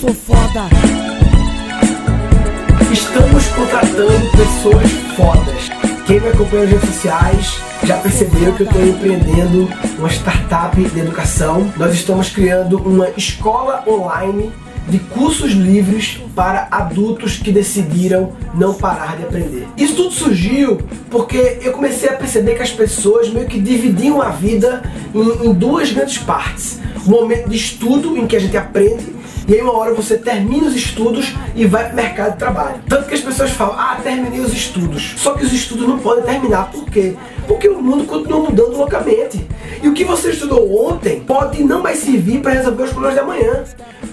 Sou foda. Estamos contratando pessoas fodas. Quem me acompanha nas redes sociais já percebeu que eu estou empreendendo uma startup de educação. Nós estamos criando uma escola online de cursos livres para adultos que decidiram não parar de aprender. Isso tudo surgiu porque eu comecei a perceber que as pessoas meio que dividiam a vida em, em duas grandes partes. O momento de estudo, em que a gente aprende, e aí uma hora você termina os estudos e vai para o mercado de trabalho. Tanto que as pessoas falam, ah, terminei os estudos. Só que os estudos não podem terminar. Por quê? Porque o mundo continua mudando loucamente. E o que você estudou ontem pode não mais servir para resolver os problemas de amanhã.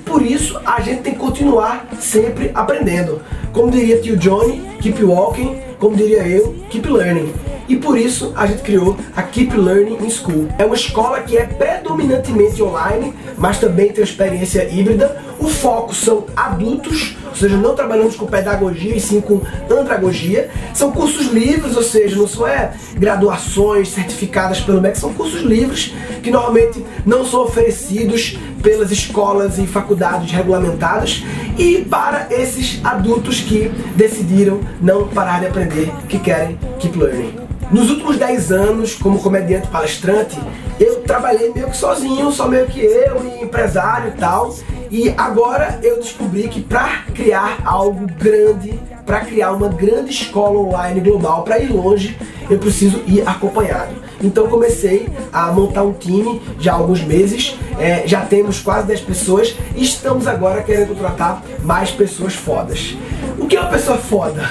Por isso, a gente tem que continuar sempre aprendendo. Como diria tio Johnny, keep walking, como diria eu, keep learning. E por isso a gente criou a Keep Learning in School. É uma escola que é predominantemente online, mas também tem experiência híbrida. O foco são adultos, ou seja, não trabalhamos com pedagogia e sim com andragogia. São cursos livres, ou seja, não são é, graduações certificadas pelo MEC, são cursos livres que normalmente não são oferecidos pelas escolas e faculdades regulamentadas e para esses adultos que decidiram não parar de aprender, que querem keep learning. Nos últimos 10 anos, como comediante palestrante, eu trabalhei meio que sozinho, só meio que eu e empresário e tal. E agora eu descobri que para criar algo grande, para criar uma grande escola online global, para ir longe, eu preciso ir acompanhado. Então comecei a montar um time já há alguns meses, é, já temos quase 10 pessoas e estamos agora querendo contratar mais pessoas fodas. O que é uma pessoa foda?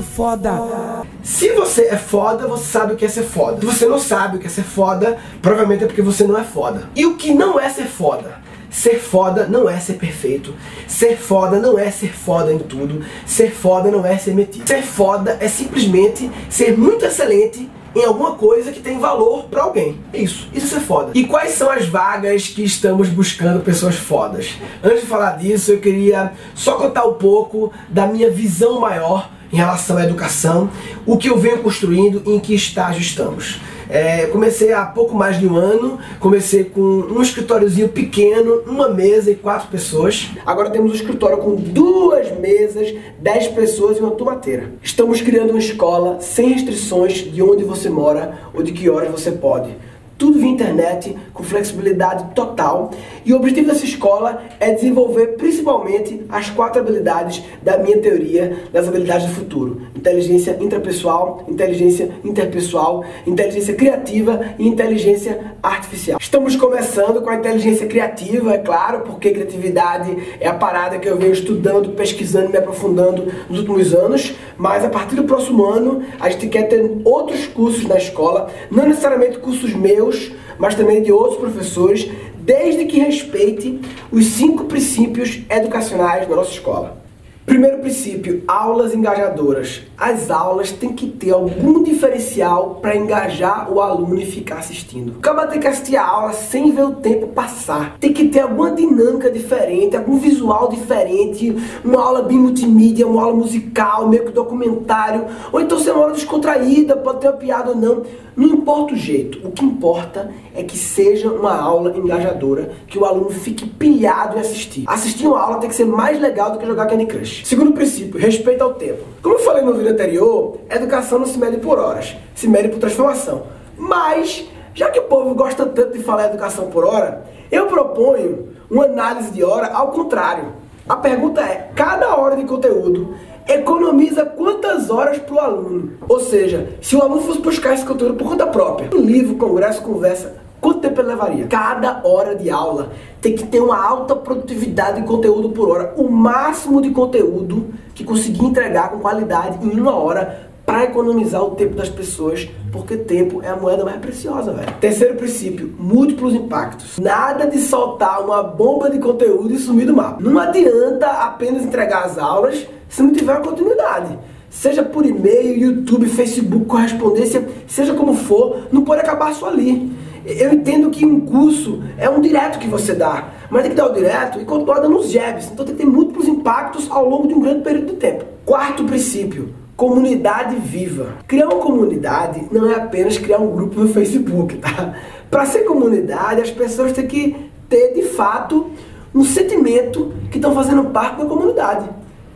Sou foda. Se você é foda, você sabe o que é ser foda. Se você não sabe o que é ser foda, provavelmente é porque você não é foda. E o que não é ser foda? Ser foda não é ser perfeito. Ser foda não é ser foda em tudo. Ser foda não é ser metido. Ser foda é simplesmente ser muito excelente em alguma coisa que tem valor para alguém. Isso, isso é foda. E quais são as vagas que estamos buscando pessoas fodas? Antes de falar disso, eu queria só contar um pouco da minha visão maior em relação à educação, o que eu venho construindo e em que estágio estamos. É, comecei há pouco mais de um ano, comecei com um escritóriozinho pequeno, uma mesa e quatro pessoas. Agora temos um escritório com duas mesas, dez pessoas e uma tomateira. Estamos criando uma escola sem restrições de onde você mora ou de que horas você pode tudo via internet, com flexibilidade total. E o objetivo dessa escola é desenvolver principalmente as quatro habilidades da minha teoria das habilidades do futuro: inteligência intrapessoal, inteligência interpessoal, inteligência criativa e inteligência artificial. Estamos começando com a inteligência criativa, é claro, porque criatividade é a parada que eu venho estudando, pesquisando, me aprofundando nos últimos anos, mas a partir do próximo ano a gente quer ter outros cursos na escola, não necessariamente cursos meus meus, mas também de outros professores, desde que respeite os cinco princípios educacionais da nossa escola. Primeiro princípio, aulas engajadoras. As aulas têm que ter algum diferencial para engajar o aluno e ficar assistindo. Acaba tem que assistir a aula sem ver o tempo passar. Tem que ter alguma dinâmica diferente, algum visual diferente, uma aula bem multimídia, uma aula musical, meio que documentário, ou então ser uma aula descontraída, pode ter uma piada ou não. Não importa o jeito, o que importa é que seja uma aula engajadora, que o aluno fique pilhado em assistir. Assistir uma aula tem que ser mais legal do que jogar Candy Crush. Segundo princípio, respeito ao tempo. Como eu falei no vídeo anterior, educação não se mede por horas, se mede por transformação. Mas, já que o povo gosta tanto de falar educação por hora, eu proponho uma análise de hora ao contrário. A pergunta é: cada hora de conteúdo economiza quantas horas para o aluno? Ou seja, se o aluno fosse buscar esse conteúdo por conta própria, um livro, congresso, conversa, Quanto tempo ele levaria? Cada hora de aula tem que ter uma alta produtividade de conteúdo por hora. O máximo de conteúdo que conseguir entregar com qualidade em uma hora para economizar o tempo das pessoas, porque tempo é a moeda mais preciosa, velho. Terceiro princípio, múltiplos impactos. Nada de soltar uma bomba de conteúdo e sumir do mapa. Não adianta apenas entregar as aulas se não tiver continuidade. Seja por e-mail, YouTube, Facebook, correspondência, seja como for, não pode acabar só ali Eu entendo que um curso é um direto que você dá, mas tem que dar o direto e continuar dando os jabs. Então tem que ter múltiplos impactos ao longo de um grande período de tempo. Quarto princípio, comunidade viva. Criar uma comunidade não é apenas criar um grupo no Facebook, tá? Para ser comunidade, as pessoas têm que ter de fato um sentimento que estão fazendo parte da comunidade.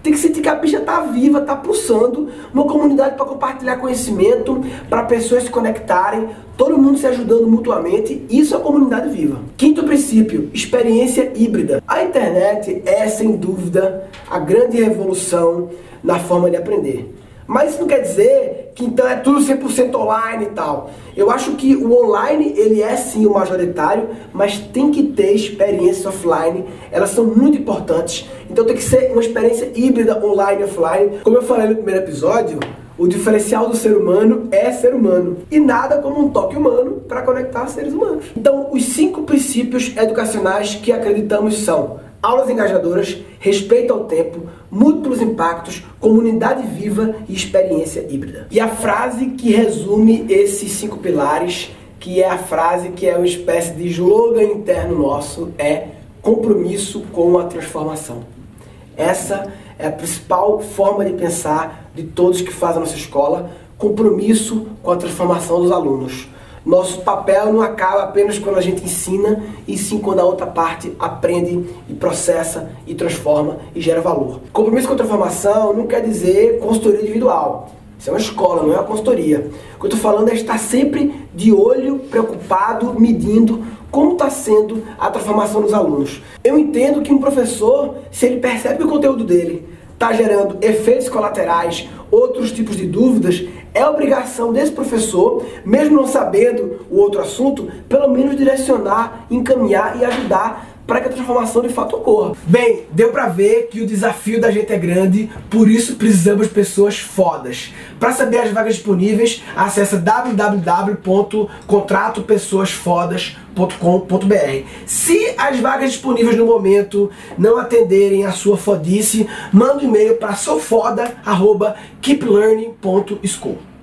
Tem que sentir que a bicha tá viva, tá pulsando, uma comunidade para compartilhar conhecimento, para pessoas se conectarem, todo mundo se ajudando mutuamente. Isso é comunidade viva. Quinto princípio, experiência híbrida. A internet é sem dúvida a grande revolução na forma de aprender. Mas isso não quer dizer que então é tudo 100% online e tal. Eu acho que o online ele é sim o majoritário, mas tem que ter experiências offline. Elas são muito importantes. Então tem que ser uma experiência híbrida online e offline. Como eu falei no primeiro episódio, o diferencial do ser humano é ser humano e nada como um toque humano para conectar seres humanos. Então, os cinco princípios educacionais que acreditamos são aulas engajadoras, respeito ao tempo, múltiplos impactos, comunidade viva e experiência híbrida. E a frase que resume esses cinco pilares, que é a frase que é uma espécie de slogan interno nosso, é compromisso com a transformação. Essa é a principal forma de pensar de todos que fazem a nossa escola, compromisso com a transformação dos alunos. Nosso papel não acaba apenas quando a gente ensina, e sim quando a outra parte aprende e processa e transforma e gera valor. Compromisso com a transformação não quer dizer consultoria individual. Isso é uma escola, não é uma consultoria. O que eu estou falando é estar sempre de olho, preocupado, medindo como está sendo a transformação dos alunos. Eu entendo que um professor, se ele percebe que o conteúdo dele está gerando efeitos colaterais, outros tipos de dúvidas, é obrigação desse professor, mesmo não sabendo o outro assunto, pelo menos direcionar, encaminhar e ajudar para que a transformação de fato ocorra. Bem, deu para ver que o desafio da gente é grande, por isso precisamos de pessoas fodas. Para saber as vagas disponíveis, acesse www.contratopessoasfodas.com.br. Se as vagas disponíveis no momento não atenderem a sua fodice, manda um e-mail para soufoda@keeplearning.school.